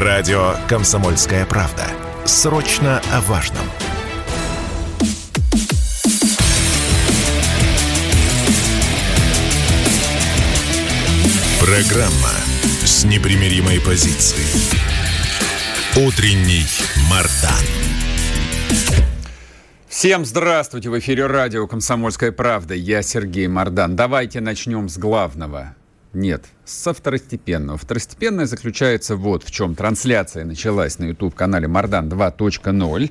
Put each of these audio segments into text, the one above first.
Радио «Комсомольская правда». Срочно о важном. Программа с непримиримой позицией. Утренний Мардан. Всем здравствуйте! В эфире радио «Комсомольская правда». Я Сергей Мордан. Давайте начнем с главного. Нет, со второстепенного. Второстепенное заключается вот в чем. Трансляция началась на YouTube-канале Мардан 2.0.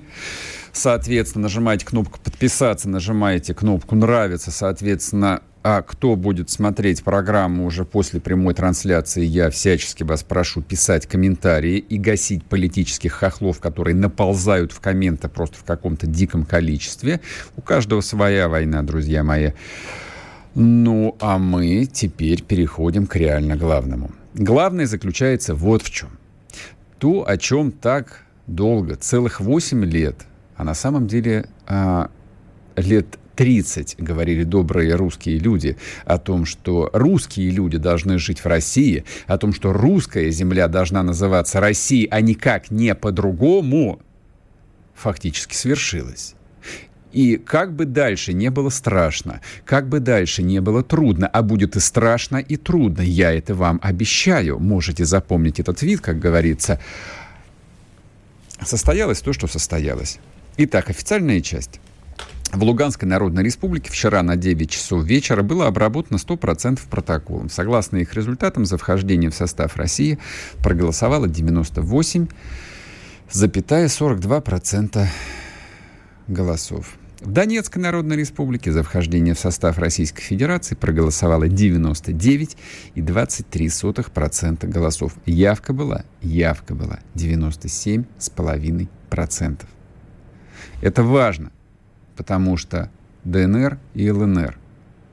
Соответственно, нажимаете кнопку «Подписаться», нажимаете кнопку «Нравится», соответственно, а кто будет смотреть программу уже после прямой трансляции, я всячески вас прошу писать комментарии и гасить политических хохлов, которые наползают в комменты просто в каком-то диком количестве. У каждого своя война, друзья мои. Ну, а мы теперь переходим к реально главному. Главное заключается вот в чем. То, о чем так долго, целых 8 лет, а на самом деле а, лет 30 говорили добрые русские люди о том, что русские люди должны жить в России, о том, что русская земля должна называться Россией, а никак не по-другому, фактически свершилось. И как бы дальше не было страшно, как бы дальше не было трудно, а будет и страшно, и трудно, я это вам обещаю. Можете запомнить этот вид, как говорится. Состоялось то, что состоялось. Итак, официальная часть. В Луганской Народной Республике вчера на 9 часов вечера было обработано 100% протоколов. Согласно их результатам, за вхождение в состав России проголосовало 98,42% голосов. В Донецкой Народной Республике за вхождение в состав Российской Федерации проголосовало 99,23% голосов. Явка была, явка была 97,5%. Это важно, потому что ДНР и ЛНР,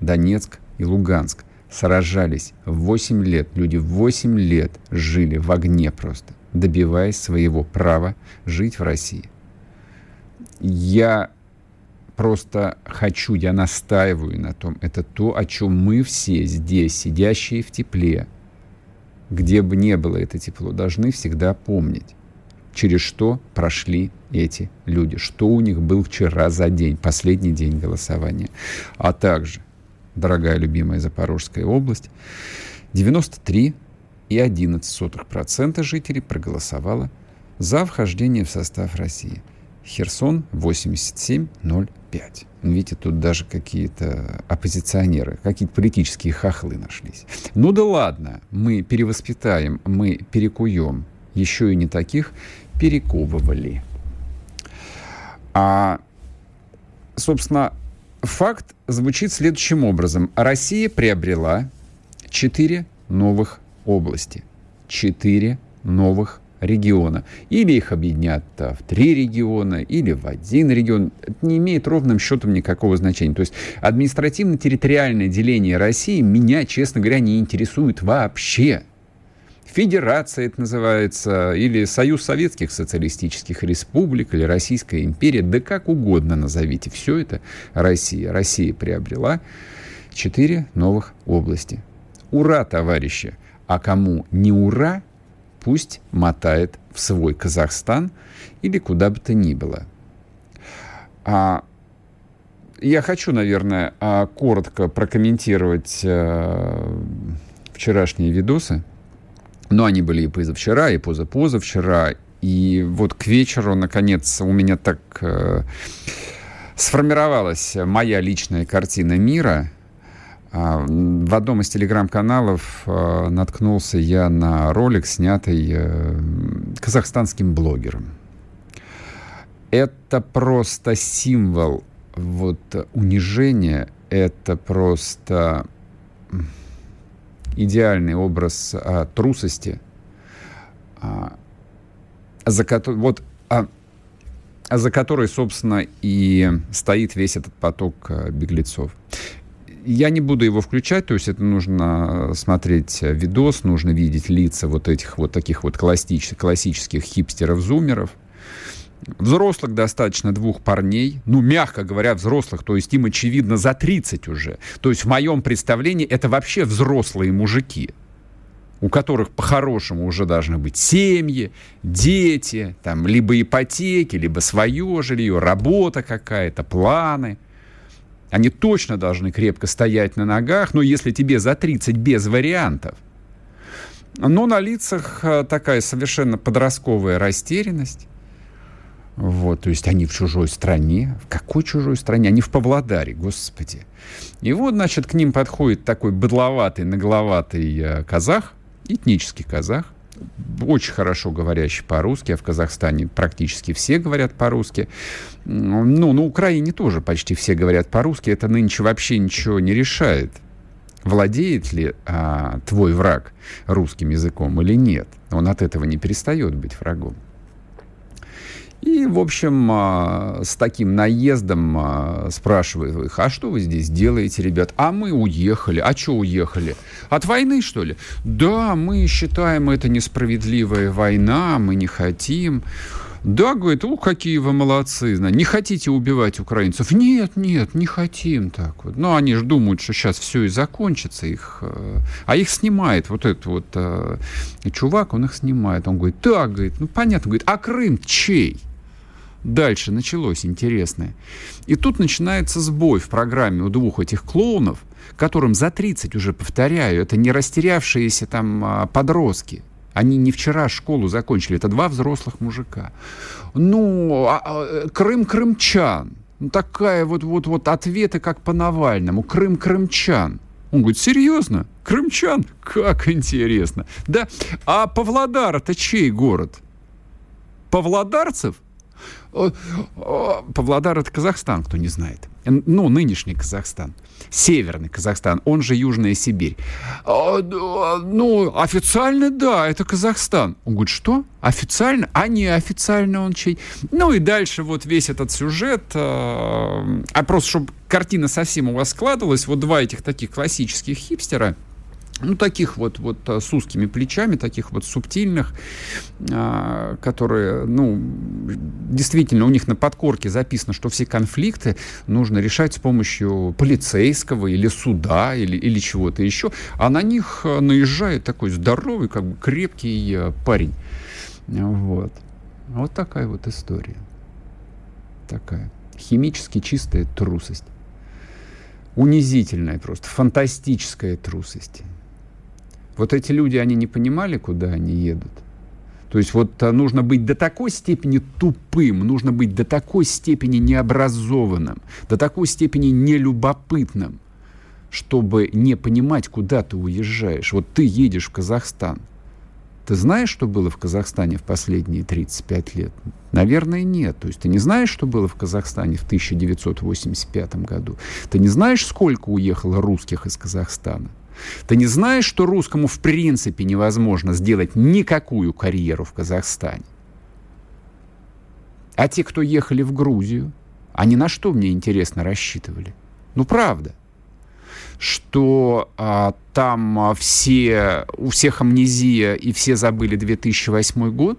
Донецк и Луганск сражались 8 лет. Люди 8 лет жили в огне просто, добиваясь своего права жить в России. Я просто хочу, я настаиваю на том, это то, о чем мы все здесь, сидящие в тепле, где бы не было это тепло, должны всегда помнить, через что прошли эти люди, что у них был вчера за день, последний день голосования. А также, дорогая любимая Запорожская область, 93,11% жителей проголосовало за вхождение в состав России – Херсон 8705. Видите, тут даже какие-то оппозиционеры, какие-то политические хохлы нашлись. Ну да ладно, мы перевоспитаем, мы перекуем. Еще и не таких перековывали. А, собственно, факт звучит следующим образом. Россия приобрела четыре новых области. Четыре новых региона. Или их объединят в три региона, или в один регион. Это не имеет ровным счетом никакого значения. То есть административно-территориальное деление России меня, честно говоря, не интересует вообще. Федерация это называется, или Союз Советских Социалистических Республик, или Российская империя, да как угодно назовите. Все это Россия. Россия приобрела четыре новых области. Ура, товарищи! А кому не ура, пусть мотает в свой Казахстан или куда бы то ни было. А я хочу, наверное, а, коротко прокомментировать э, вчерашние видосы. Но они были и позавчера, и позапозавчера. И вот к вечеру, наконец, у меня так э, сформировалась моя личная картина мира – в одном из телеграм-каналов а, наткнулся я на ролик, снятый э, казахстанским блогером. Это просто символ вот унижения, это просто идеальный образ а, трусости, а, за который, вот, а, за которой, собственно, и стоит весь этот поток а, беглецов. Я не буду его включать, то есть это нужно смотреть видос, нужно видеть лица вот этих вот таких вот классических, классических хипстеров-зумеров. Взрослых достаточно двух парней, ну, мягко говоря, взрослых, то есть им, очевидно, за 30 уже. То есть в моем представлении это вообще взрослые мужики. у которых по-хорошему уже должны быть семьи, дети, там, либо ипотеки, либо свое жилье, работа какая-то, планы. Они точно должны крепко стоять на ногах, но если тебе за 30 без вариантов, но на лицах э, такая совершенно подростковая растерянность. Вот, то есть они в чужой стране. В какой чужой стране? Они в Павлодаре, господи. И вот, значит, к ним подходит такой быдловатый, нагловатый э, казах, этнический казах, очень хорошо говорящий по-русски, а в Казахстане практически все говорят по-русски. Ну, на Украине тоже почти все говорят по-русски. Это нынче вообще ничего не решает. Владеет ли а, твой враг русским языком или нет? Он от этого не перестает быть врагом. И, в общем, а, с таким наездом а, спрашивают их, а что вы здесь делаете, ребят? А мы уехали. А что уехали? От войны, что ли? Да, мы считаем это несправедливая война, мы не хотим. Да, говорит, ух, какие вы молодцы. Не хотите убивать украинцев? Нет, нет, не хотим так вот. Но они же думают, что сейчас все и закончится. Их, э, а их снимает вот этот вот э, чувак, он их снимает. Он говорит, так, говорит, ну понятно. Говорит, а Крым чей? Дальше началось интересное. И тут начинается сбой в программе у двух этих клоунов, которым за 30 уже, повторяю, это не растерявшиеся там а, подростки. Они не вчера школу закончили, это два взрослых мужика. Ну, а, а, Крым крымчан. Ну, такая вот, вот, вот ответы, как по Навальному. Крым крымчан. Он говорит, серьезно? Крымчан? Как интересно. Да, а Павлодар это чей город? Павлодарцев? Павлодар — это Казахстан, кто не знает. Ну, нынешний Казахстан. Северный Казахстан, он же Южная Сибирь. Ну, официально, да, это Казахстан. Он говорит, что? Официально? А не официально он чей? Ну и дальше вот весь этот сюжет. А просто, чтобы картина совсем у вас складывалась, вот два этих таких классических хипстера — ну, таких вот, вот а, с узкими плечами, таких вот субтильных, а, которые, ну, действительно, у них на подкорке записано, что все конфликты нужно решать с помощью полицейского или суда или, или чего-то еще, а на них а, наезжает такой здоровый, как бы крепкий парень. Вот. Вот такая вот история. Такая. Химически чистая трусость. Унизительная просто, фантастическая трусость. Вот эти люди, они не понимали, куда они едут. То есть вот а, нужно быть до такой степени тупым, нужно быть до такой степени необразованным, до такой степени нелюбопытным, чтобы не понимать, куда ты уезжаешь. Вот ты едешь в Казахстан. Ты знаешь, что было в Казахстане в последние 35 лет? Наверное, нет. То есть ты не знаешь, что было в Казахстане в 1985 году? Ты не знаешь, сколько уехало русских из Казахстана? Ты не знаешь, что русскому в принципе невозможно сделать никакую карьеру в Казахстане? А те, кто ехали в Грузию, они на что, мне интересно, рассчитывали? Ну, правда. Что а, там а, все, у всех амнезия и все забыли 2008 год,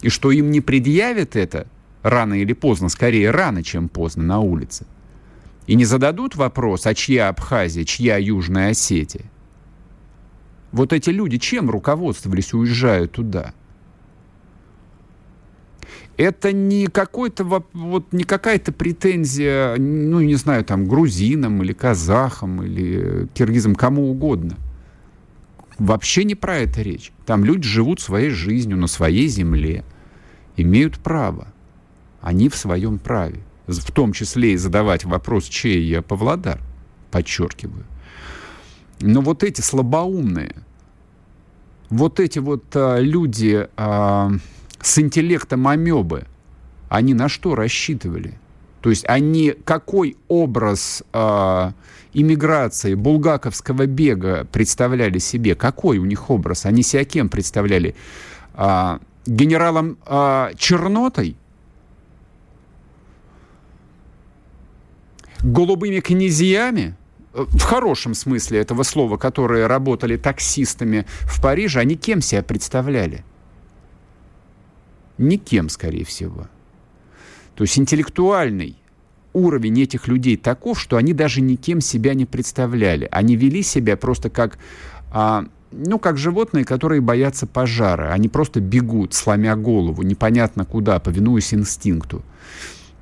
и что им не предъявят это рано или поздно, скорее рано, чем поздно на улице. И не зададут вопрос, а чья Абхазия, чья Южная Осетия. Вот эти люди чем руководствовались, уезжая туда? Это не какой-то вот не какая-то претензия, ну не знаю, там грузинам или казахам или киргизам, кому угодно. Вообще не про это речь. Там люди живут своей жизнью на своей земле, имеют право. Они в своем праве в том числе и задавать вопрос, чей я Павлодар, подчеркиваю. Но вот эти слабоумные, вот эти вот а, люди а, с интеллектом амебы, они на что рассчитывали? То есть они какой образ а, иммиграции, булгаковского бега представляли себе? Какой у них образ? Они себя кем представляли? А, генералом а, Чернотой? Голубыми князьями, э, в хорошем смысле этого слова, которые работали таксистами в Париже, они кем себя представляли? Никем, скорее всего. То есть интеллектуальный уровень этих людей таков, что они даже никем себя не представляли. Они вели себя просто как а, ну, как животные, которые боятся пожара. Они просто бегут, сломя голову, непонятно куда, повинуясь инстинкту.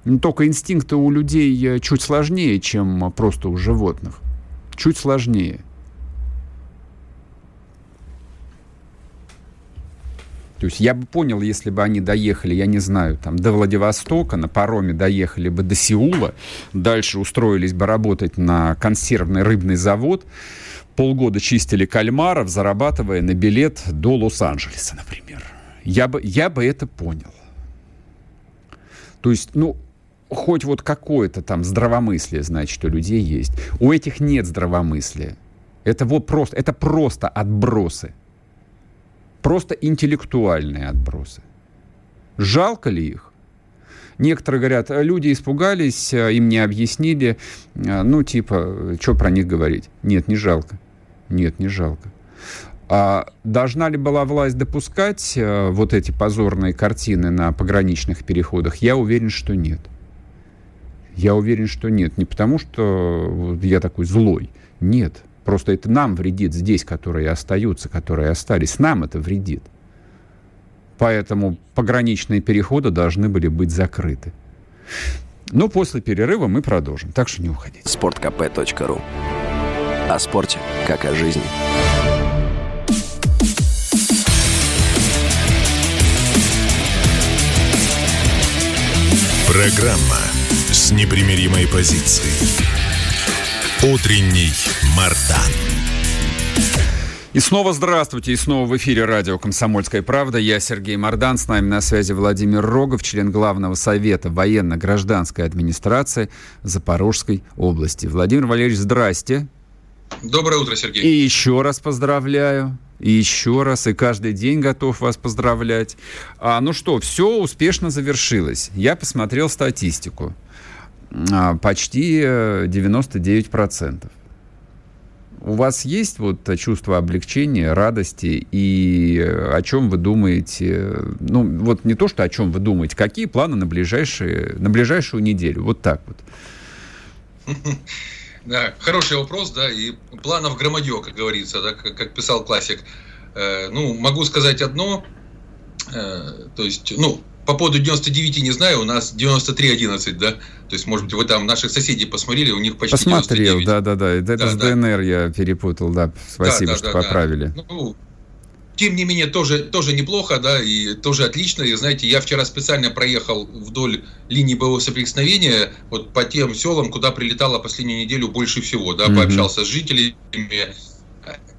Но только инстинкты у людей э, чуть сложнее, чем просто у животных. Чуть сложнее. То есть я бы понял, если бы они доехали, я не знаю, там, до Владивостока, на пароме доехали бы до Сеула, дальше устроились бы работать на консервный рыбный завод, полгода чистили кальмаров, зарабатывая на билет до Лос-Анджелеса, например. Я бы, я бы это понял. То есть, ну, хоть вот какое-то там здравомыслие, значит, у людей есть. У этих нет здравомыслия. Это вот просто, это просто отбросы просто интеллектуальные отбросы. Жалко ли их? Некоторые говорят, «А люди испугались, а им не объяснили. А, ну, типа, что про них говорить? Нет, не жалко. Нет, не жалко. А должна ли была власть допускать вот эти позорные картины на пограничных переходах? Я уверен, что нет. Я уверен, что нет. Не потому, что я такой злой. Нет. Просто это нам вредит здесь, которые остаются, которые остались. Нам это вредит. Поэтому пограничные переходы должны были быть закрыты. Но после перерыва мы продолжим, так что не уходите. Спорткп.ру О спорте, как о жизни. Программа с непримиримой позицией. Утренний Мардан. И снова здравствуйте, и снова в эфире радио «Комсомольская правда». Я Сергей Мордан, с нами на связи Владимир Рогов, член Главного совета военно-гражданской администрации Запорожской области. Владимир Валерьевич, здрасте. Доброе утро, Сергей. И еще раз поздравляю. И еще раз, и каждый день готов вас поздравлять. А, ну что, все успешно завершилось. Я посмотрел статистику. А, почти 99%. Э, У вас есть вот чувство облегчения, радости и э, о чем вы думаете? Ну, вот не то, что о чем вы думаете, какие планы на, ближайшие, на ближайшую неделю? Вот так вот. Да, хороший вопрос, да, и планов громадье, как говорится, да, как, как писал классик. Э, ну, могу сказать одно, э, то есть, ну, по поводу 99 не знаю, у нас 93-11, да? То есть, может быть, вы там наших соседей посмотрели, у них почти Посмотрел, да-да-да. Это да, с да. ДНР я перепутал, да. Спасибо, да, да, что да, поправили. Да. Ну, тем не менее, тоже, тоже неплохо, да, и тоже отлично. И знаете, я вчера специально проехал вдоль линии боевого соприкосновения, вот по тем селам, куда прилетало последнюю неделю больше всего, да, mm-hmm. пообщался с жителями.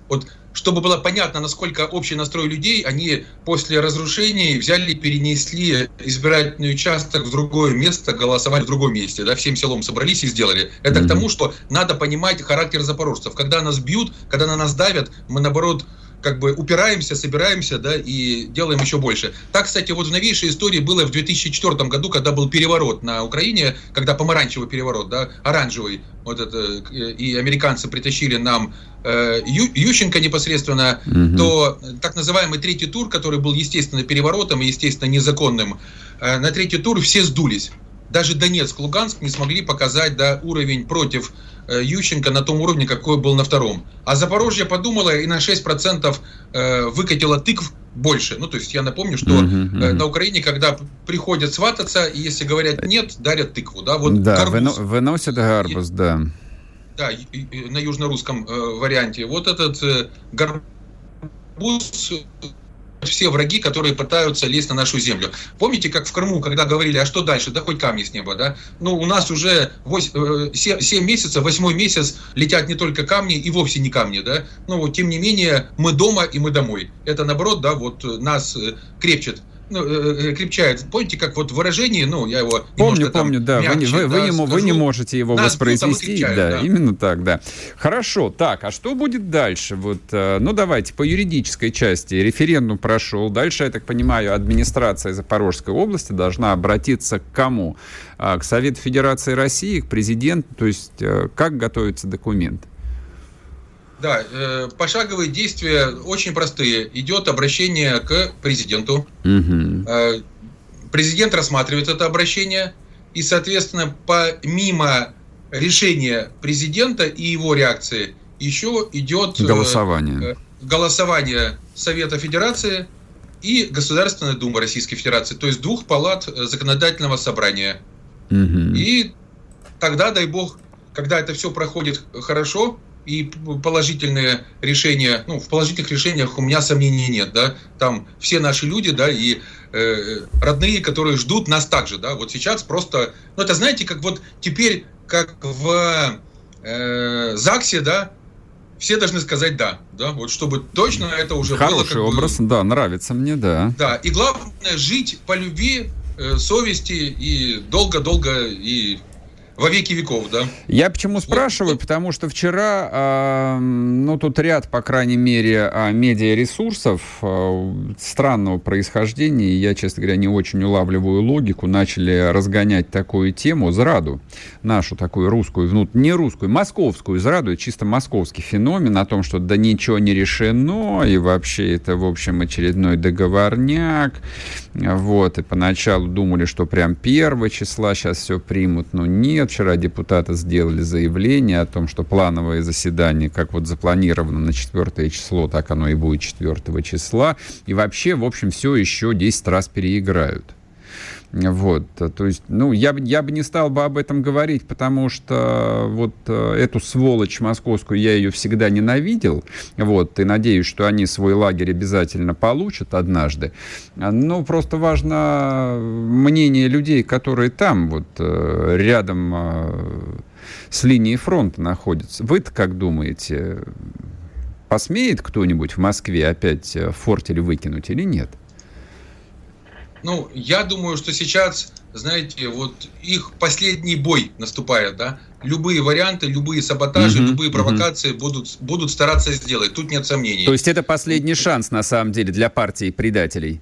Вот чтобы было понятно, насколько общий настрой людей, они после разрушений взяли, перенесли избирательный участок в другое место, голосовали в другом месте, да, всем селом собрались и сделали. Это mm-hmm. к тому, что надо понимать характер запорожцев. Когда нас бьют, когда на нас давят, мы наоборот как бы упираемся, собираемся, да, и делаем еще больше. Так, кстати, вот в новейшей истории было в 2004 году, когда был переворот на Украине, когда помаранчевый переворот, да, оранжевый, вот это, э, и американцы притащили нам э, Ю, Ющенко непосредственно, угу. то так называемый третий тур, который был, естественно, переворотом и, естественно, незаконным, э, на третий тур все сдулись. Даже Донецк, Луганск не смогли показать да, уровень против Э, Ющенко на том уровне, какой был на втором. А Запорожье подумала и на 6% э, выкатила тыкв больше. Ну, то есть я напомню, что uh-huh, uh-huh. на Украине, когда приходят свататься, и если говорят нет, дарят тыкву. Да, вот да гарбуз. выносят гарбуз, да. Да, на южно-русском варианте. Вот этот гарбуз все враги, которые пытаются лезть на нашу землю. Помните, как в Крыму, когда говорили, а что дальше, да хоть камни с неба, да? Ну, у нас уже 8, 7, 7 месяцев, 8 месяц летят не только камни и вовсе не камни, да? Но ну, тем не менее, мы дома и мы домой. Это наоборот, да, вот нас э, крепчет ну, э, э, крепчает. Помните, как вот выражение, ну, я его Помню, помню, да. Мягче, вы, да, вы, ему, вы не можете его Нас воспроизвести. Да, да, именно так, да. Хорошо, так, а что будет дальше? Вот, э, ну, давайте, по юридической части. Референдум прошел. Дальше, я так понимаю, администрация Запорожской области должна обратиться к кому? А, к Совету Федерации России, к президенту? То есть, как готовится документ? Да, э, пошаговые действия очень простые. Идет обращение к президенту. Угу. Э, президент рассматривает это обращение. И, соответственно, помимо решения президента и его реакции, еще идет... Голосование. Э, голосование Совета Федерации и Государственная Дума Российской Федерации, то есть двух палат э, законодательного собрания. Угу. И тогда, дай бог, когда это все проходит хорошо, и положительные решения, ну, в положительных решениях у меня сомнений нет, да, там все наши люди, да, и э, родные, которые ждут нас также, да, вот сейчас просто, ну, это знаете, как вот теперь, как в э, ЗАГСе, да, все должны сказать да, да, вот чтобы точно это уже Хороший было. Образ, бы, да, нравится мне, да. Да, и главное жить по любви, э, совести и долго-долго и во веки веков, да. Я почему спрашиваю, потому что вчера, э, ну, тут ряд, по крайней мере, э, медиаресурсов э, странного происхождения, я, честно говоря, не очень улавливаю логику, начали разгонять такую тему, зраду, нашу такую русскую, внут... не русскую, московскую зраду, чисто московский феномен о том, что да ничего не решено, и вообще это, в общем, очередной договорняк, вот, и поначалу думали, что прям первого числа сейчас все примут, но нет, Вчера депутаты сделали заявление о том, что плановое заседание, как вот запланировано на 4 число, так оно и будет 4 числа. И вообще, в общем, все еще 10 раз переиграют. Вот, то есть, ну, я, я бы не стал бы об этом говорить, потому что вот э, эту сволочь московскую я ее всегда ненавидел, вот, и надеюсь, что они свой лагерь обязательно получат однажды. Но просто важно мнение людей, которые там, вот, э, рядом э, с линией фронта находятся. Вы-то как думаете, посмеет кто-нибудь в Москве опять фортель выкинуть или нет? — ну, я думаю, что сейчас, знаете, вот их последний бой наступает, да. Любые варианты, любые саботажи, угу, любые провокации угу. будут, будут стараться сделать. Тут нет сомнений. То есть это последний шанс, на самом деле, для партии предателей?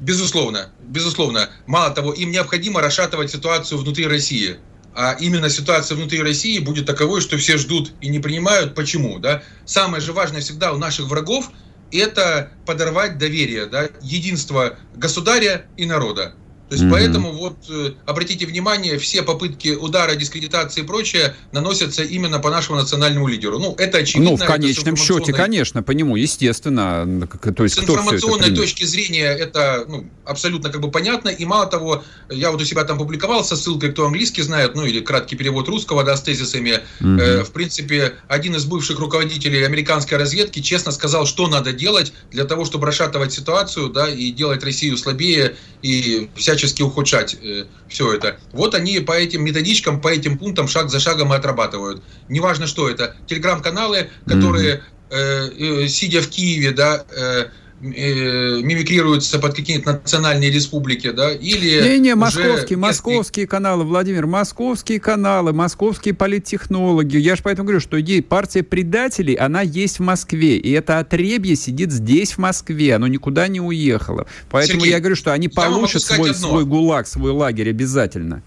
Безусловно, безусловно. Мало того, им необходимо расшатывать ситуацию внутри России. А именно ситуация внутри России будет таковой, что все ждут и не принимают. Почему? Да? Самое же важное всегда у наших врагов – это подорвать доверие, да, единство государя и народа. То есть mm-hmm. поэтому вот э, обратите внимание, все попытки удара, дискредитации и прочее наносятся именно по нашему национальному лидеру. Ну, это очевидно. Ну, в конечном счете, конечно, по нему, естественно. То есть, с информационной точки зрения это ну, абсолютно как бы понятно. И мало того, я вот у себя там публиковал со ссылкой, кто английский знает, ну или краткий перевод русского, да, с тезисами. Mm-hmm. Э, в принципе, один из бывших руководителей американской разведки честно сказал, что надо делать для того, чтобы расшатывать ситуацию, да, и делать Россию слабее и всячески всячески ухудшать э, все это. Вот они по этим методичкам, по этим пунктам шаг за шагом и отрабатывают. Неважно, что это. Телеграм-каналы, которые, mm-hmm. э, э, сидя в Киеве, да, э, мимикрируются под какие-то национальные республики, да, или... Не-не, московские, московские каналы, Владимир, московские каналы, московские политтехнологи. Я же поэтому говорю, что идея партия предателей, она есть в Москве, и это отребье сидит здесь, в Москве, оно никуда не уехало. Поэтому Сергей, я говорю, что они получат свой, свой гулаг, свой лагерь обязательно.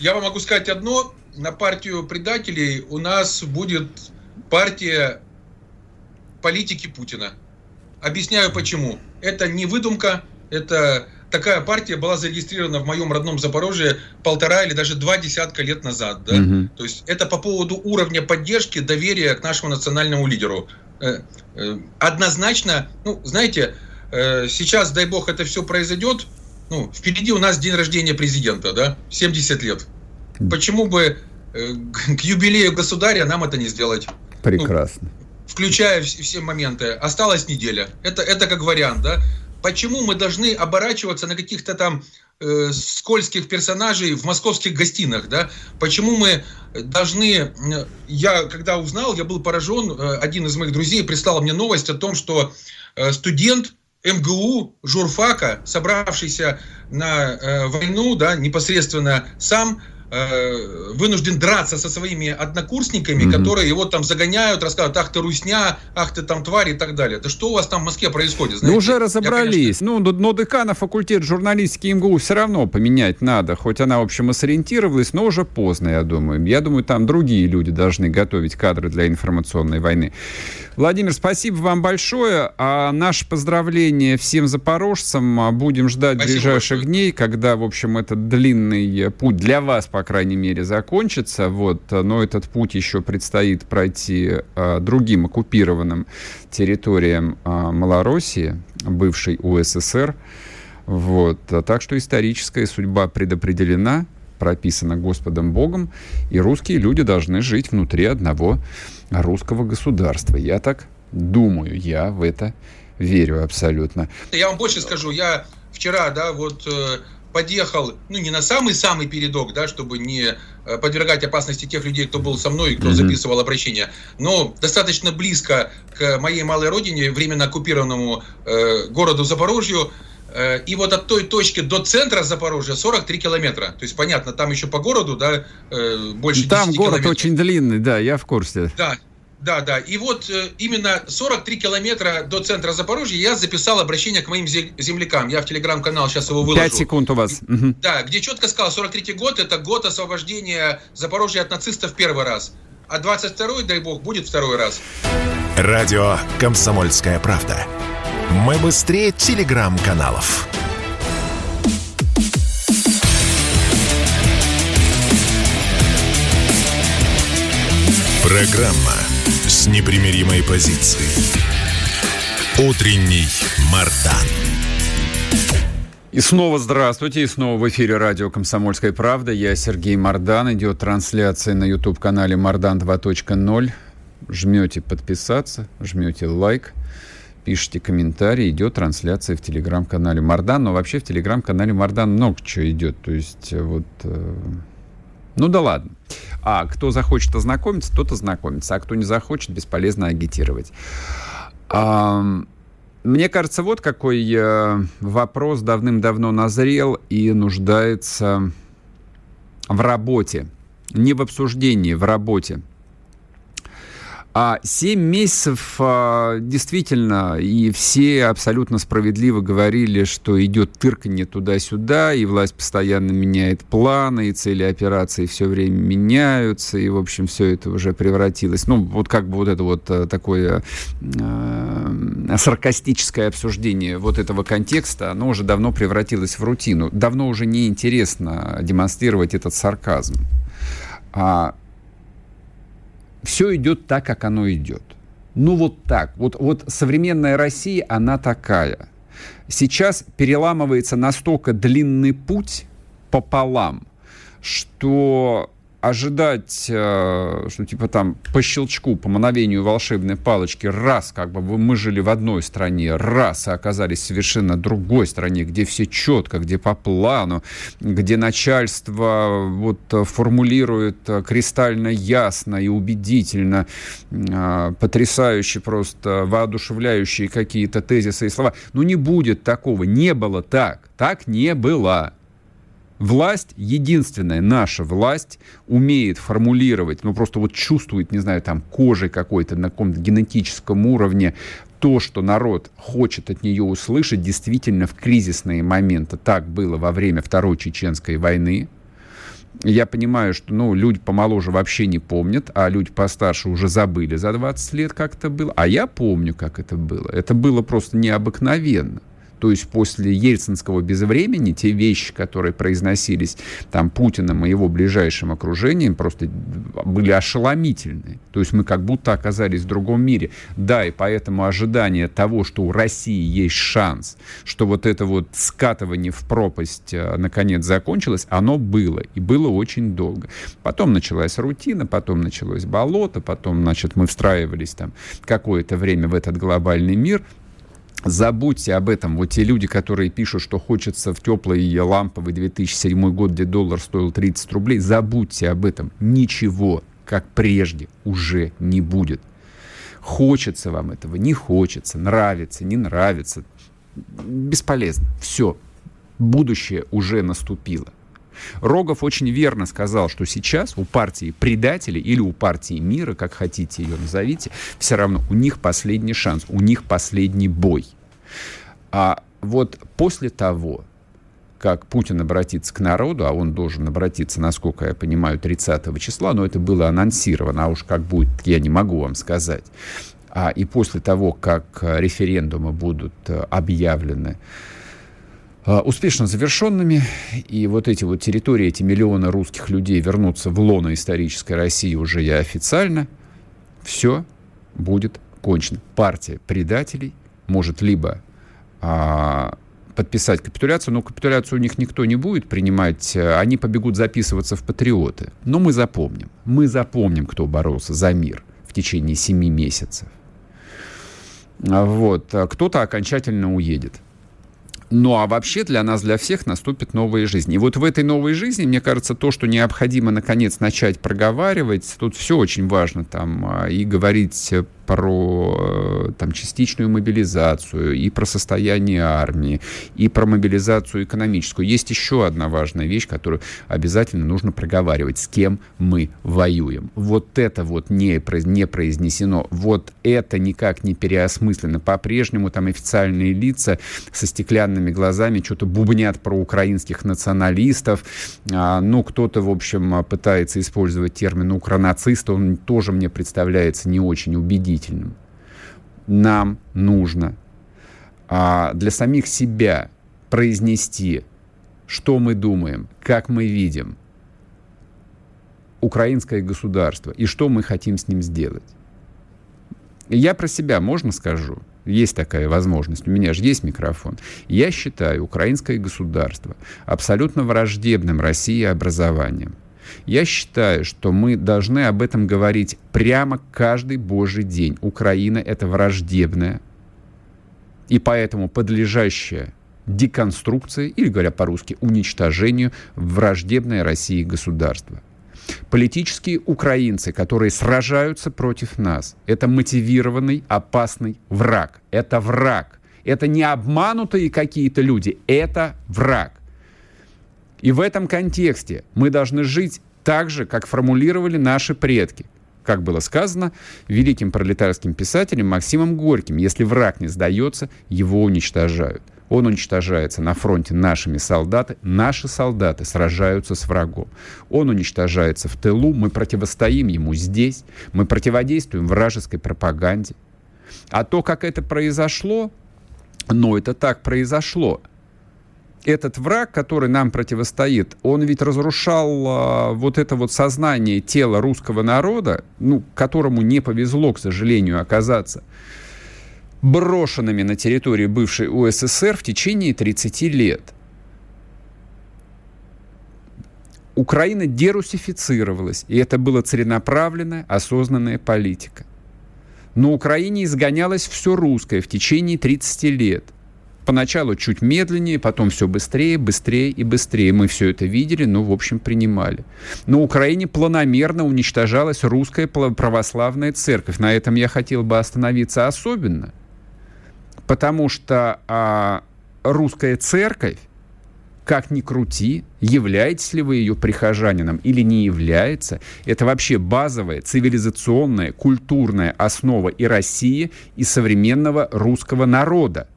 Я вам могу сказать одно, на партию предателей у нас будет партия политики Путина. Объясняю почему. Это не выдумка, это такая партия была зарегистрирована в моем родном Запорожье полтора или даже два десятка лет назад. Да? Угу. То есть это по поводу уровня поддержки, доверия к нашему национальному лидеру. Э, э, однозначно, ну, знаете, э, сейчас, дай бог, это все произойдет. Ну, впереди у нас день рождения президента, да, 70 лет. Почему бы к юбилею государя нам это не сделать? Прекрасно. Ну, включая все моменты. Осталась неделя. Это, это как вариант, да? Почему мы должны оборачиваться на каких-то там э, скользких персонажей в московских гостинах, да? Почему мы должны... Я, когда узнал, я был поражен. Э, один из моих друзей прислал мне новость о том, что э, студент МГУ журфака, собравшийся на э, войну, да, непосредственно сам Э, вынужден драться со своими однокурсниками, mm-hmm. которые его там загоняют, рассказывают, ах ты русня, ах ты там тварь и так далее. Да что у вас там в Москве происходит? Знаете? Ну уже разобрались. Я, конечно... Ну, но декана факультет журналистики МГУ все равно поменять надо, хоть она, в общем, и сориентировалась, но уже поздно, я думаю. Я думаю, там другие люди должны готовить кадры для информационной войны. Владимир, спасибо вам большое. А наше поздравление всем запорожцам. А, будем ждать спасибо ближайших большое. дней, когда, в общем, этот длинный путь для вас, по крайней мере, закончится. Вот. Но этот путь еще предстоит пройти а, другим оккупированным территориям а, Малороссии, бывшей УССР. Вот. Так что историческая судьба предопределена прописано Господом Богом, и русские люди должны жить внутри одного русского государства. Я так думаю, я в это верю абсолютно. Я вам больше скажу, я вчера, да, вот э, подъехал, ну, не на самый-самый передок, да, чтобы не э, подвергать опасности тех людей, кто был со мной, кто mm-hmm. записывал обращение, но достаточно близко к моей малой родине, временно оккупированному э, городу Запорожью, и вот от той точки до центра Запорожья 43 километра. То есть, понятно, там еще по городу, да, э, больше Там город километров. очень длинный, да, я в курсе. Да, да, да. И вот э, именно 43 километра до центра Запорожья я записал обращение к моим землякам. Я в телеграм-канал сейчас его выложу. 5 секунд у вас. Да, где четко сказал, 43 год – это год освобождения Запорожья от нацистов первый раз. А 22-й, дай бог, будет второй раз. Радио «Комсомольская правда». Мы быстрее телеграм-каналов. Программа с непримиримой позицией. Утренний Мардан. И снова здравствуйте, и снова в эфире радио «Комсомольская правда». Я Сергей Мардан. Идет трансляция на YouTube-канале «Мардан 2.0». Жмете подписаться, жмете лайк – пишите комментарии, идет трансляция в телеграм-канале Мардан. Но вообще в телеграм-канале Мардан много чего идет. То есть э, вот... Э, ну да ладно. А кто захочет ознакомиться, тот ознакомится. А кто не захочет, бесполезно агитировать. Мне кажется, вот какой э, вопрос давным-давно назрел и нуждается в работе. Не в обсуждении, в работе. А 7 месяцев а, действительно, и все абсолютно справедливо говорили, что идет тырканье туда-сюда, и власть постоянно меняет планы, и цели операции все время меняются, и, в общем, все это уже превратилось, ну, вот как бы вот это вот а, такое э, саркастическое обсуждение вот этого контекста, оно уже давно превратилось в рутину. Давно уже неинтересно демонстрировать этот сарказм. А все идет так, как оно идет. Ну вот так. Вот, вот современная Россия, она такая. Сейчас переламывается настолько длинный путь пополам, что ожидать, э, что типа там по щелчку, по мановению волшебной палочки, раз как бы мы жили в одной стране, раз и оказались в совершенно другой стране, где все четко, где по плану, где начальство вот формулирует кристально ясно и убедительно, э, потрясающие просто, воодушевляющие какие-то тезисы и слова. Ну не будет такого, не было так, так не было. Власть, единственная наша власть, умеет формулировать, ну просто вот чувствует, не знаю, там кожей какой-то на каком-то генетическом уровне то, что народ хочет от нее услышать, действительно в кризисные моменты. Так было во время Второй Чеченской войны. Я понимаю, что ну, люди помоложе вообще не помнят, а люди постарше уже забыли за 20 лет, как это было. А я помню, как это было. Это было просто необыкновенно. То есть после ельцинского безвремени те вещи, которые произносились там Путиным и его ближайшим окружением, просто были ошеломительны. То есть мы как будто оказались в другом мире. Да, и поэтому ожидание того, что у России есть шанс, что вот это вот скатывание в пропасть э, наконец закончилось, оно было. И было очень долго. Потом началась рутина, потом началось болото, потом, значит, мы встраивались там какое-то время в этот глобальный мир – Забудьте об этом. Вот те люди, которые пишут, что хочется в теплый ламповый 2007 год, где доллар стоил 30 рублей, забудьте об этом. Ничего, как прежде, уже не будет. Хочется вам этого, не хочется, нравится, не нравится. Бесполезно. Все. Будущее уже наступило. Рогов очень верно сказал, что сейчас у партии предателей или у партии мира, как хотите ее назовите, все равно у них последний шанс, у них последний бой. А вот после того, как Путин обратится к народу, а он должен обратиться, насколько я понимаю, 30 числа, но это было анонсировано, а уж как будет, я не могу вам сказать. а, и после того, как референдумы будут объявлены успешно завершенными, и вот эти вот территории, эти миллионы русских людей вернутся в лоно исторической России уже я официально, все будет кончено. Партия предателей может либо а, подписать капитуляцию, но капитуляцию у них никто не будет принимать, они побегут записываться в патриоты. Но мы запомним, мы запомним, кто боролся за мир в течение семи месяцев. А вот. А кто-то окончательно уедет. Ну а вообще для нас, для всех наступит новая жизнь. И вот в этой новой жизни, мне кажется, то, что необходимо наконец начать проговаривать, тут все очень важно там а, и говорить про э, там, частичную мобилизацию, и про состояние армии, и про мобилизацию экономическую. Есть еще одна важная вещь, которую обязательно нужно проговаривать, с кем мы воюем. Вот это вот не, не произнесено, вот это никак не переосмыслено. По-прежнему там официальные лица со стеклянными глазами что-то бубнят про украинских националистов. А, ну, кто-то, в общем, пытается использовать термин «укронацист», он тоже мне представляется не очень убедительным убедительным. Нам нужно а, для самих себя произнести, что мы думаем, как мы видим украинское государство и что мы хотим с ним сделать. Я про себя можно скажу? Есть такая возможность. У меня же есть микрофон. Я считаю украинское государство абсолютно враждебным России образованием. Я считаю, что мы должны об этом говорить прямо каждый божий день. Украина — это враждебная и поэтому подлежащая деконструкции, или, говоря по-русски, уничтожению враждебное России государство. Политические украинцы, которые сражаются против нас, это мотивированный, опасный враг. Это враг. Это не обманутые какие-то люди, это враг. И в этом контексте мы должны жить так же, как формулировали наши предки. Как было сказано великим пролетарским писателем Максимом Горьким, если враг не сдается, его уничтожают. Он уничтожается на фронте нашими солдаты. Наши солдаты сражаются с врагом. Он уничтожается в тылу. Мы противостоим ему здесь. Мы противодействуем вражеской пропаганде. А то, как это произошло, ну, это так произошло этот враг, который нам противостоит, он ведь разрушал а, вот это вот сознание тела русского народа, ну, которому не повезло, к сожалению, оказаться брошенными на территории бывшей УССР в течение 30 лет. Украина дерусифицировалась, и это была целенаправленная, осознанная политика. Но Украине изгонялось все русское в течение 30 лет. Поначалу чуть медленнее, потом все быстрее, быстрее и быстрее. Мы все это видели, но, в общем, принимали. На Украине планомерно уничтожалась русская православная церковь. На этом я хотел бы остановиться особенно, потому что а, русская церковь, как ни крути, являетесь ли вы ее прихожанином или не является, это вообще базовая цивилизационная, культурная основа и России, и современного русского народа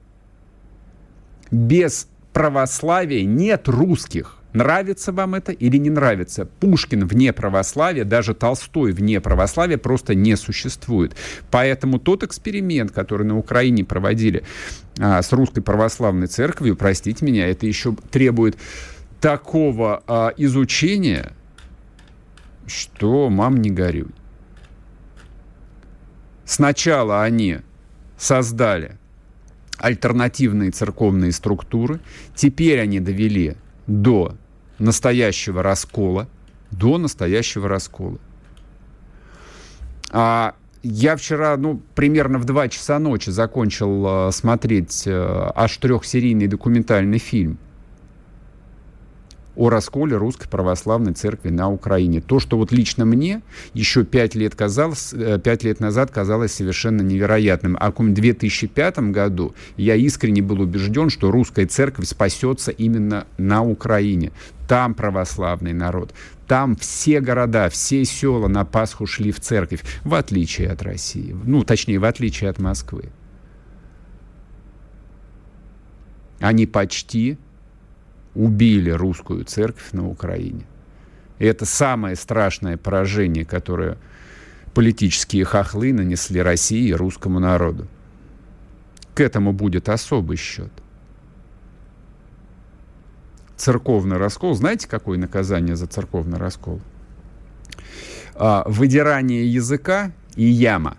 без православия нет русских. Нравится вам это или не нравится? Пушкин вне православия, даже Толстой вне православия просто не существует. Поэтому тот эксперимент, который на Украине проводили а, с русской православной церковью, простите меня, это еще требует такого а, изучения, что мам не горюй. Сначала они создали альтернативные церковные структуры. Теперь они довели до настоящего раскола, до настоящего раскола. А я вчера, ну, примерно в 2 часа ночи закончил э, смотреть э, аж трехсерийный документальный фильм о расколе Русской Православной Церкви на Украине. То, что вот лично мне еще пять лет, казалось, э, пять лет назад казалось совершенно невероятным. А в 2005 году я искренне был убежден, что Русская Церковь спасется именно на Украине. Там православный народ. Там все города, все села на Пасху шли в церковь, в отличие от России. Ну, точнее, в отличие от Москвы. Они почти убили русскую церковь на Украине. И это самое страшное поражение, которое политические хохлы нанесли России и русскому народу. К этому будет особый счет. Церковный раскол. Знаете, какое наказание за церковный раскол? А, выдирание языка и яма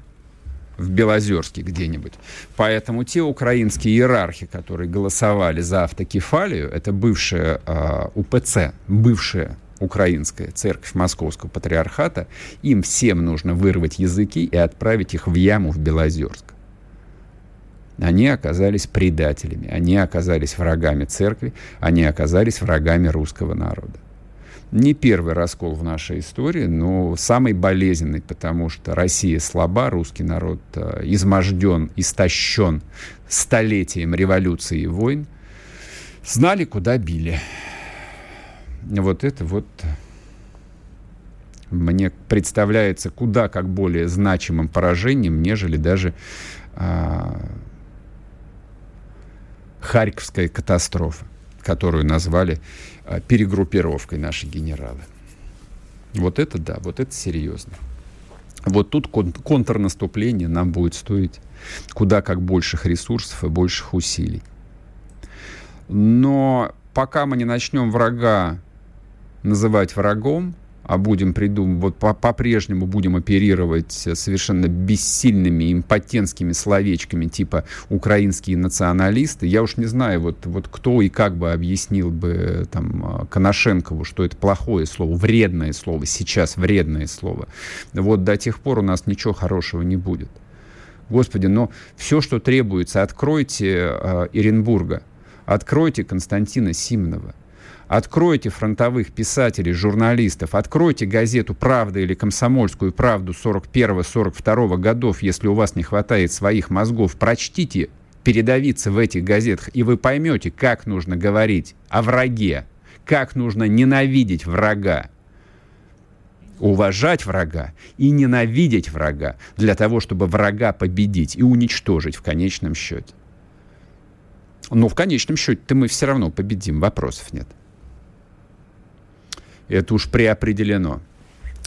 в Белозерске где-нибудь. Поэтому те украинские иерархи, которые голосовали за автокефалию, это бывшая а, УПЦ, бывшая украинская церковь Московского патриархата, им всем нужно вырвать языки и отправить их в яму в Белозерск. Они оказались предателями, они оказались врагами церкви, они оказались врагами русского народа. Не первый раскол в нашей истории, но самый болезненный, потому что Россия слаба, русский народ э, изможден, истощен столетием революции и войн. Знали, куда били вот это вот мне представляется куда как более значимым поражением, нежели даже а, Харьковская катастрофа, которую назвали перегруппировкой наши генералы. Вот это да, вот это серьезно. Вот тут кон- контрнаступление нам будет стоить куда как больших ресурсов и больших усилий. Но пока мы не начнем врага называть врагом, а будем придумывать, вот по-прежнему будем оперировать совершенно бессильными импотентскими словечками типа украинские националисты. Я уж не знаю, вот, вот кто и как бы объяснил бы там Коношенкову, что это плохое слово, вредное слово, сейчас вредное слово. Вот до тех пор у нас ничего хорошего не будет. Господи, но все, что требуется, откройте э, Иренбурга, откройте Константина Симонова, Откройте фронтовых писателей, журналистов, откройте газету «Правда» или «Комсомольскую правду» 41-42 годов, если у вас не хватает своих мозгов. Прочтите передавиться в этих газетах, и вы поймете, как нужно говорить о враге, как нужно ненавидеть врага, уважать врага и ненавидеть врага для того, чтобы врага победить и уничтожить в конечном счете. Но в конечном счете-то мы все равно победим, вопросов нет. Это уж преопределено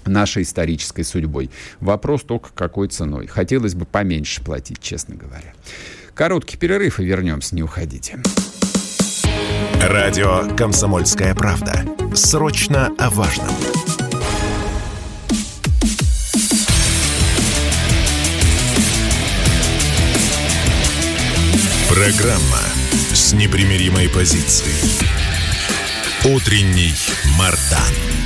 нашей исторической судьбой. Вопрос только какой ценой. Хотелось бы поменьше платить, честно говоря. Короткий перерыв и вернемся, не уходите. Радио «Комсомольская правда». Срочно о важном. Программа с непримиримой позицией. Утренний Мардан.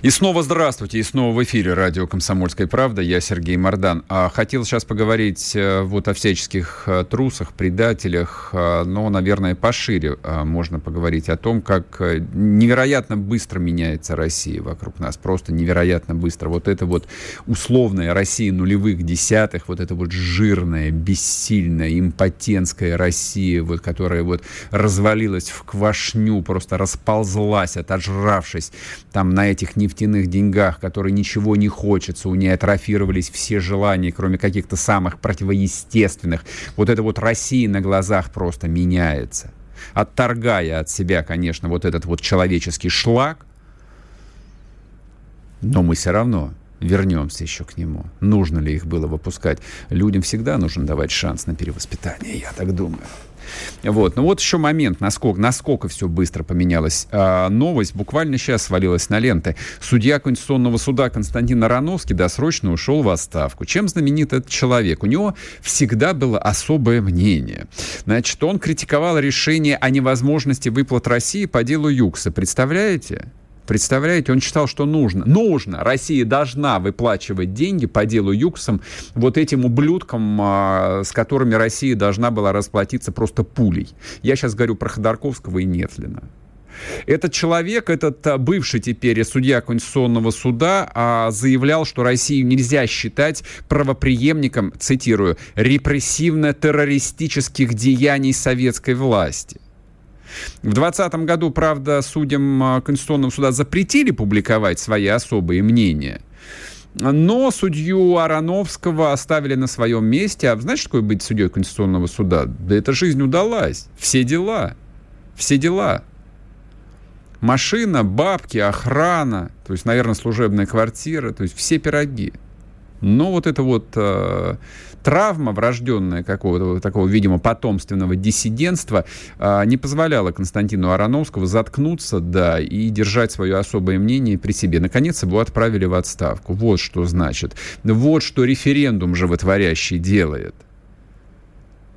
И снова здравствуйте, и снова в эфире радио «Комсомольская правда». Я Сергей Мордан. А, хотел сейчас поговорить э, вот о всяческих э, трусах, предателях, э, но, наверное, пошире можно поговорить о том, как невероятно быстро меняется Россия вокруг нас. Просто невероятно быстро. Вот это вот условная Россия нулевых десятых, вот это вот жирная, бессильная, импотентская Россия, вот, которая вот развалилась в квашню, просто расползлась, отожравшись там на этих не нефтяных деньгах, которой ничего не хочется, у нее атрофировались все желания, кроме каких-то самых противоестественных. Вот эта вот Россия на глазах просто меняется. Отторгая от себя, конечно, вот этот вот человеческий шлак, но мы все равно вернемся еще к нему. Нужно ли их было выпускать? Людям всегда нужно давать шанс на перевоспитание, я так думаю. Вот. Ну вот еще момент, насколько, насколько все быстро поменялось. А, новость буквально сейчас свалилась на ленты. Судья Конституционного суда Константин Ароновский досрочно ушел в отставку. Чем знаменит этот человек? У него всегда было особое мнение. Значит, он критиковал решение о невозможности выплат России по делу Юкса. Представляете? Представляете, он считал, что нужно, нужно, Россия должна выплачивать деньги по делу Юксом вот этим ублюдкам, а, с которыми Россия должна была расплатиться просто пулей. Я сейчас говорю про Ходорковского и Нефлина. Этот человек, этот а, бывший теперь судья Конституционного суда, а, заявлял, что Россию нельзя считать правоприемником, цитирую, репрессивно-террористических деяний советской власти. В 2020 году, правда, судьям а, Конституционного суда запретили публиковать свои особые мнения. Но судью Ароновского оставили на своем месте. А знаешь, какое быть судьей Конституционного суда? Да эта жизнь удалась. Все дела. Все дела. Машина, бабки, охрана, то есть, наверное, служебная квартира, то есть все пироги. Но вот это вот э, травма врожденная какого-то такого, видимо, потомственного диссидентства э, не позволяла Константину Ароновскому заткнуться, да, и держать свое особое мнение при себе. Наконец его отправили в отставку. Вот что значит. Вот что референдум животворящий делает.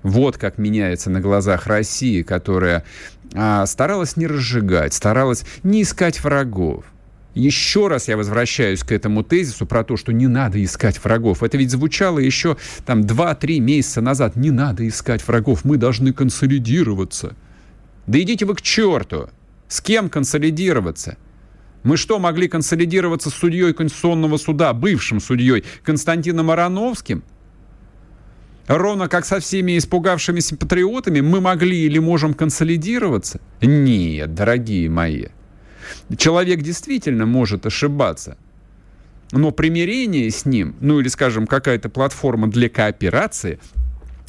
Вот как меняется на глазах России, которая а, старалась не разжигать, старалась не искать врагов. Еще раз я возвращаюсь к этому тезису про то, что не надо искать врагов. Это ведь звучало еще там 2-3 месяца назад. Не надо искать врагов, мы должны консолидироваться. Да идите вы к черту! С кем консолидироваться? Мы что, могли консолидироваться с судьей Конституционного суда, бывшим судьей Константином Ароновским? ровно как со всеми испугавшимися патриотами, мы могли или можем консолидироваться? Нет, дорогие мои. Человек действительно может ошибаться. Но примирение с ним, ну или, скажем, какая-то платформа для кооперации,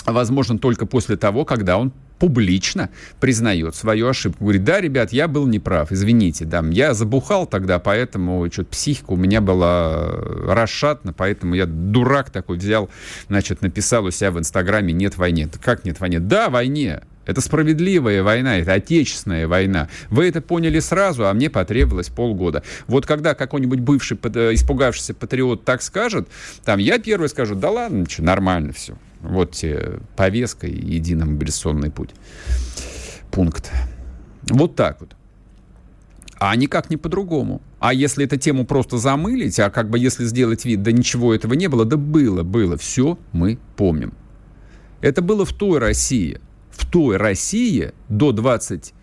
возможно только после того, когда он публично признает свою ошибку. Говорит, да, ребят, я был неправ, извините, да, я забухал тогда, поэтому что-то психика у меня была расшатна, поэтому я дурак такой взял, значит, написал у себя в Инстаграме «нет войне». Как нет войне? Да, войне. Это справедливая война, это отечественная война. Вы это поняли сразу, а мне потребовалось полгода. Вот когда какой-нибудь бывший э, испугавшийся патриот так скажет, там я первый скажу, да ладно, что, нормально все. Вот тебе повестка и единый мобилизационный путь. Пункт. Вот так вот. А никак не по-другому. А если эту тему просто замылить, а как бы если сделать вид, да ничего этого не было, да было, было, все мы помним. Это было в той России. В той России до 20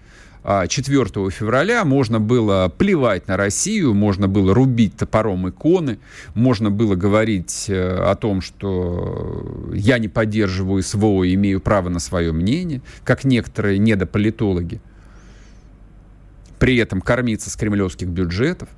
4 а, февраля можно было плевать на Россию, можно было рубить топором иконы, можно было говорить э, о том, что я не поддерживаю СВО и имею право на свое мнение, как некоторые недополитологи. При этом кормиться с кремлевских бюджетов.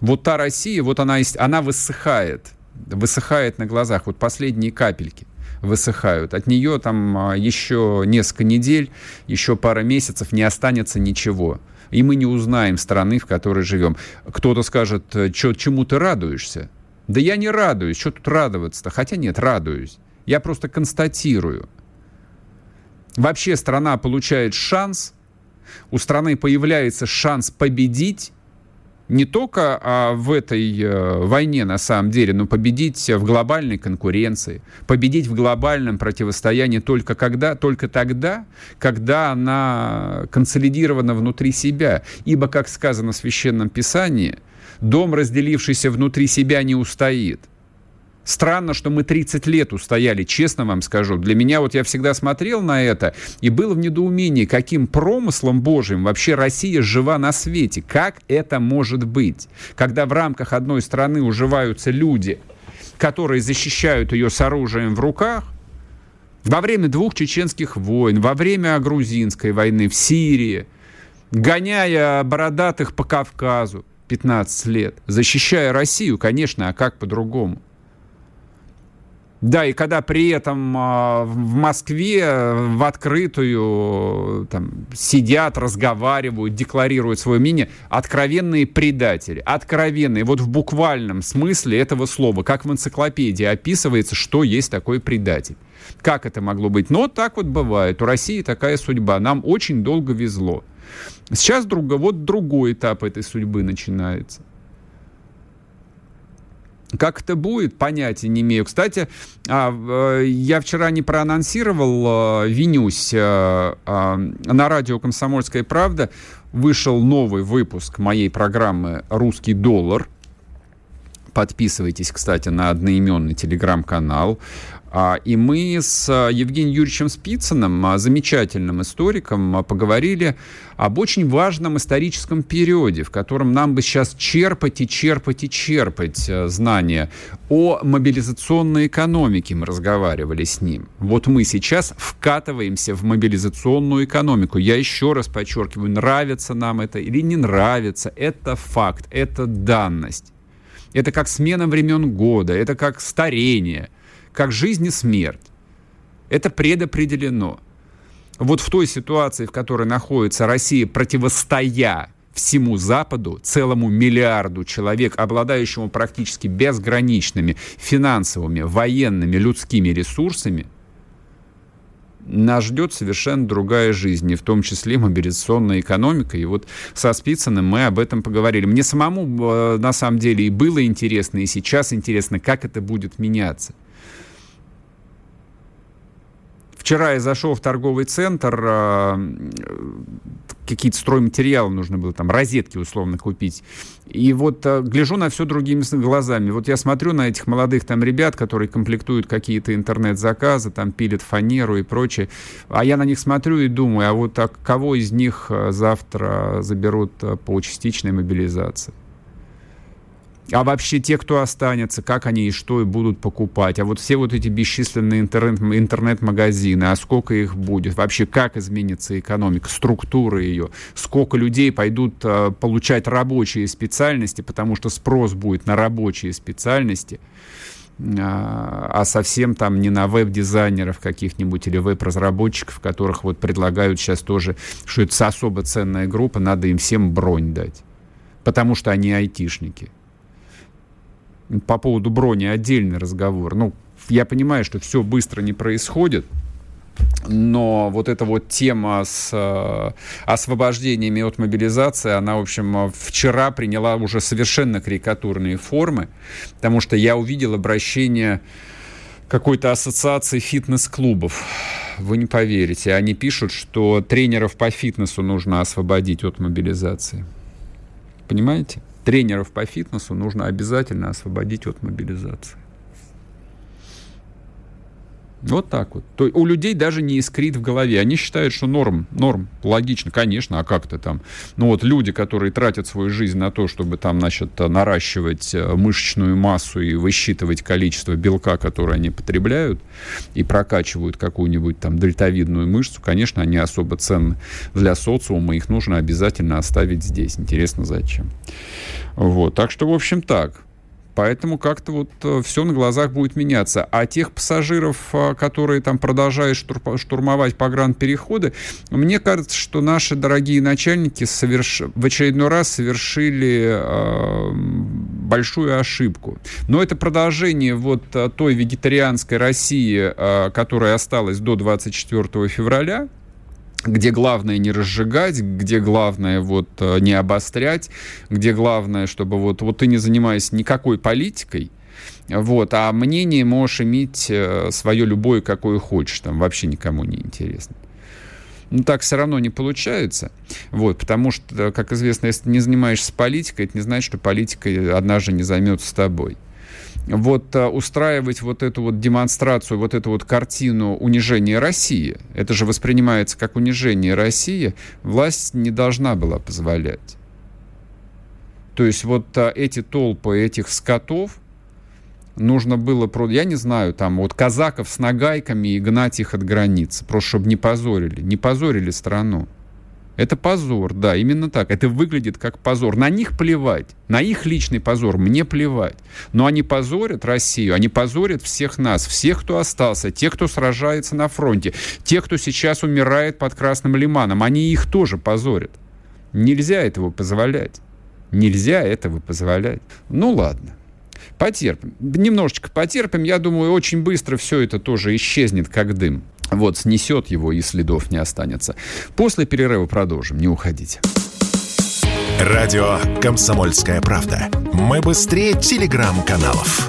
Вот та Россия, вот она, она высыхает, высыхает на глазах, вот последние капельки высыхают. От нее там а, еще несколько недель, еще пара месяцев не останется ничего. И мы не узнаем страны, в которой живем. Кто-то скажет, Чё, чему ты радуешься? Да я не радуюсь, что тут радоваться-то? Хотя нет, радуюсь. Я просто констатирую. Вообще страна получает шанс, у страны появляется шанс победить, не только а, в этой а, войне на самом деле, но победить в глобальной конкуренции, победить в глобальном противостоянии только когда, только тогда, когда она консолидирована внутри себя. Ибо, как сказано в Священном Писании, дом, разделившийся внутри себя, не устоит – Странно, что мы 30 лет устояли, честно вам скажу. Для меня вот я всегда смотрел на это и был в недоумении, каким промыслом Божьим вообще Россия жива на свете. Как это может быть? Когда в рамках одной страны уживаются люди, которые защищают ее с оружием в руках, во время двух чеченских войн, во время грузинской войны в Сирии, гоняя бородатых по Кавказу 15 лет, защищая Россию, конечно, а как по-другому? Да, и когда при этом э, в Москве в открытую там, сидят, разговаривают, декларируют свое мнение, откровенные предатели, откровенные, вот в буквальном смысле этого слова, как в энциклопедии описывается, что есть такой предатель. Как это могло быть? Но так вот бывает. У России такая судьба. Нам очень долго везло. Сейчас друг, вот другой этап этой судьбы начинается. Как это будет, понятия не имею. Кстати, а, э, я вчера не проанонсировал, э, винюсь, э, а, на радио «Комсомольская правда» вышел новый выпуск моей программы «Русский доллар». Подписывайтесь, кстати, на одноименный телеграм-канал. А, и мы с а, Евгением Юрьевичем Спицыным, а, замечательным историком, поговорили об очень важном историческом периоде, в котором нам бы сейчас черпать и черпать и черпать знания. О мобилизационной экономике мы разговаривали с ним. Вот мы сейчас вкатываемся в мобилизационную экономику. Я еще раз подчеркиваю, нравится нам это или не нравится, это факт, это данность. Это как смена времен года, это как старение – как жизнь и смерть. Это предопределено. вот в той ситуации, в которой находится Россия, противостоя всему Западу, целому миллиарду человек, обладающему практически безграничными финансовыми, военными, людскими ресурсами, нас ждет совершенно другая жизнь, и в том числе мобилизационная экономика. И вот со Спицыным мы об этом поговорили. Мне самому, э, на самом деле, и было интересно, и сейчас интересно, как это будет меняться. Вчера я зашел в торговый центр, а, какие-то стройматериалы нужно было, там, розетки условно купить. И вот а, гляжу на все другими глазами. Вот я смотрю на этих молодых там ребят, которые комплектуют какие-то интернет-заказы, там пилят фанеру и прочее. А я на них смотрю и думаю, а вот а кого из них а, завтра заберут по частичной мобилизации? А вообще те, кто останется, как они и что и будут покупать. А вот все вот эти бесчисленные интернет, интернет-магазины, а сколько их будет? Вообще как изменится экономика, структура ее? Сколько людей пойдут а, получать рабочие специальности, потому что спрос будет на рабочие специальности, а, а совсем там не на веб-дизайнеров каких-нибудь или веб-разработчиков, которых вот предлагают сейчас тоже, что это особо ценная группа, надо им всем бронь дать, потому что они айтишники по поводу брони отдельный разговор. Ну, я понимаю, что все быстро не происходит, но вот эта вот тема с э, освобождениями от мобилизации, она, в общем, вчера приняла уже совершенно карикатурные формы, потому что я увидел обращение какой-то ассоциации фитнес-клубов. Вы не поверите, они пишут, что тренеров по фитнесу нужно освободить от мобилизации. Понимаете? Тренеров по фитнесу нужно обязательно освободить от мобилизации. Вот так вот. То у людей даже не искрит в голове. Они считают, что норм, норм, логично, конечно, а как то там? Ну вот люди, которые тратят свою жизнь на то, чтобы там, значит, наращивать э, мышечную массу и высчитывать количество белка, которое они потребляют, и прокачивают какую-нибудь там дельтовидную мышцу, конечно, они особо ценны для социума, их нужно обязательно оставить здесь. Интересно, зачем? Вот, так что, в общем, так. Поэтому как-то вот э, все на глазах будет меняться. А тех пассажиров, э, которые там продолжают штурмовать погранпереходы, мне кажется, что наши дорогие начальники соверш... в очередной раз совершили э, большую ошибку. Но это продолжение вот э, той вегетарианской России, э, которая осталась до 24 февраля, где главное не разжигать, где главное вот э, не обострять, где главное, чтобы вот, вот ты не занимаешься никакой политикой, вот, а мнение можешь иметь э, свое любое, какое хочешь, там вообще никому не интересно. Ну, так все равно не получается, вот, потому что, как известно, если ты не занимаешься политикой, это не значит, что политика однажды не займется с тобой вот а, устраивать вот эту вот демонстрацию, вот эту вот картину унижения России, это же воспринимается как унижение России, власть не должна была позволять. То есть вот а, эти толпы этих скотов, нужно было, я не знаю, там вот казаков с нагайками и гнать их от границы, просто чтобы не позорили, не позорили страну. Это позор, да, именно так. Это выглядит как позор. На них плевать. На их личный позор мне плевать. Но они позорят Россию, они позорят всех нас, всех, кто остался, тех, кто сражается на фронте, тех, кто сейчас умирает под Красным Лиманом. Они их тоже позорят. Нельзя этого позволять. Нельзя этого позволять. Ну ладно. Потерпим. Немножечко потерпим. Я думаю, очень быстро все это тоже исчезнет, как дым вот, снесет его и следов не останется. После перерыва продолжим, не уходите. Радио «Комсомольская правда». Мы быстрее телеграм-каналов.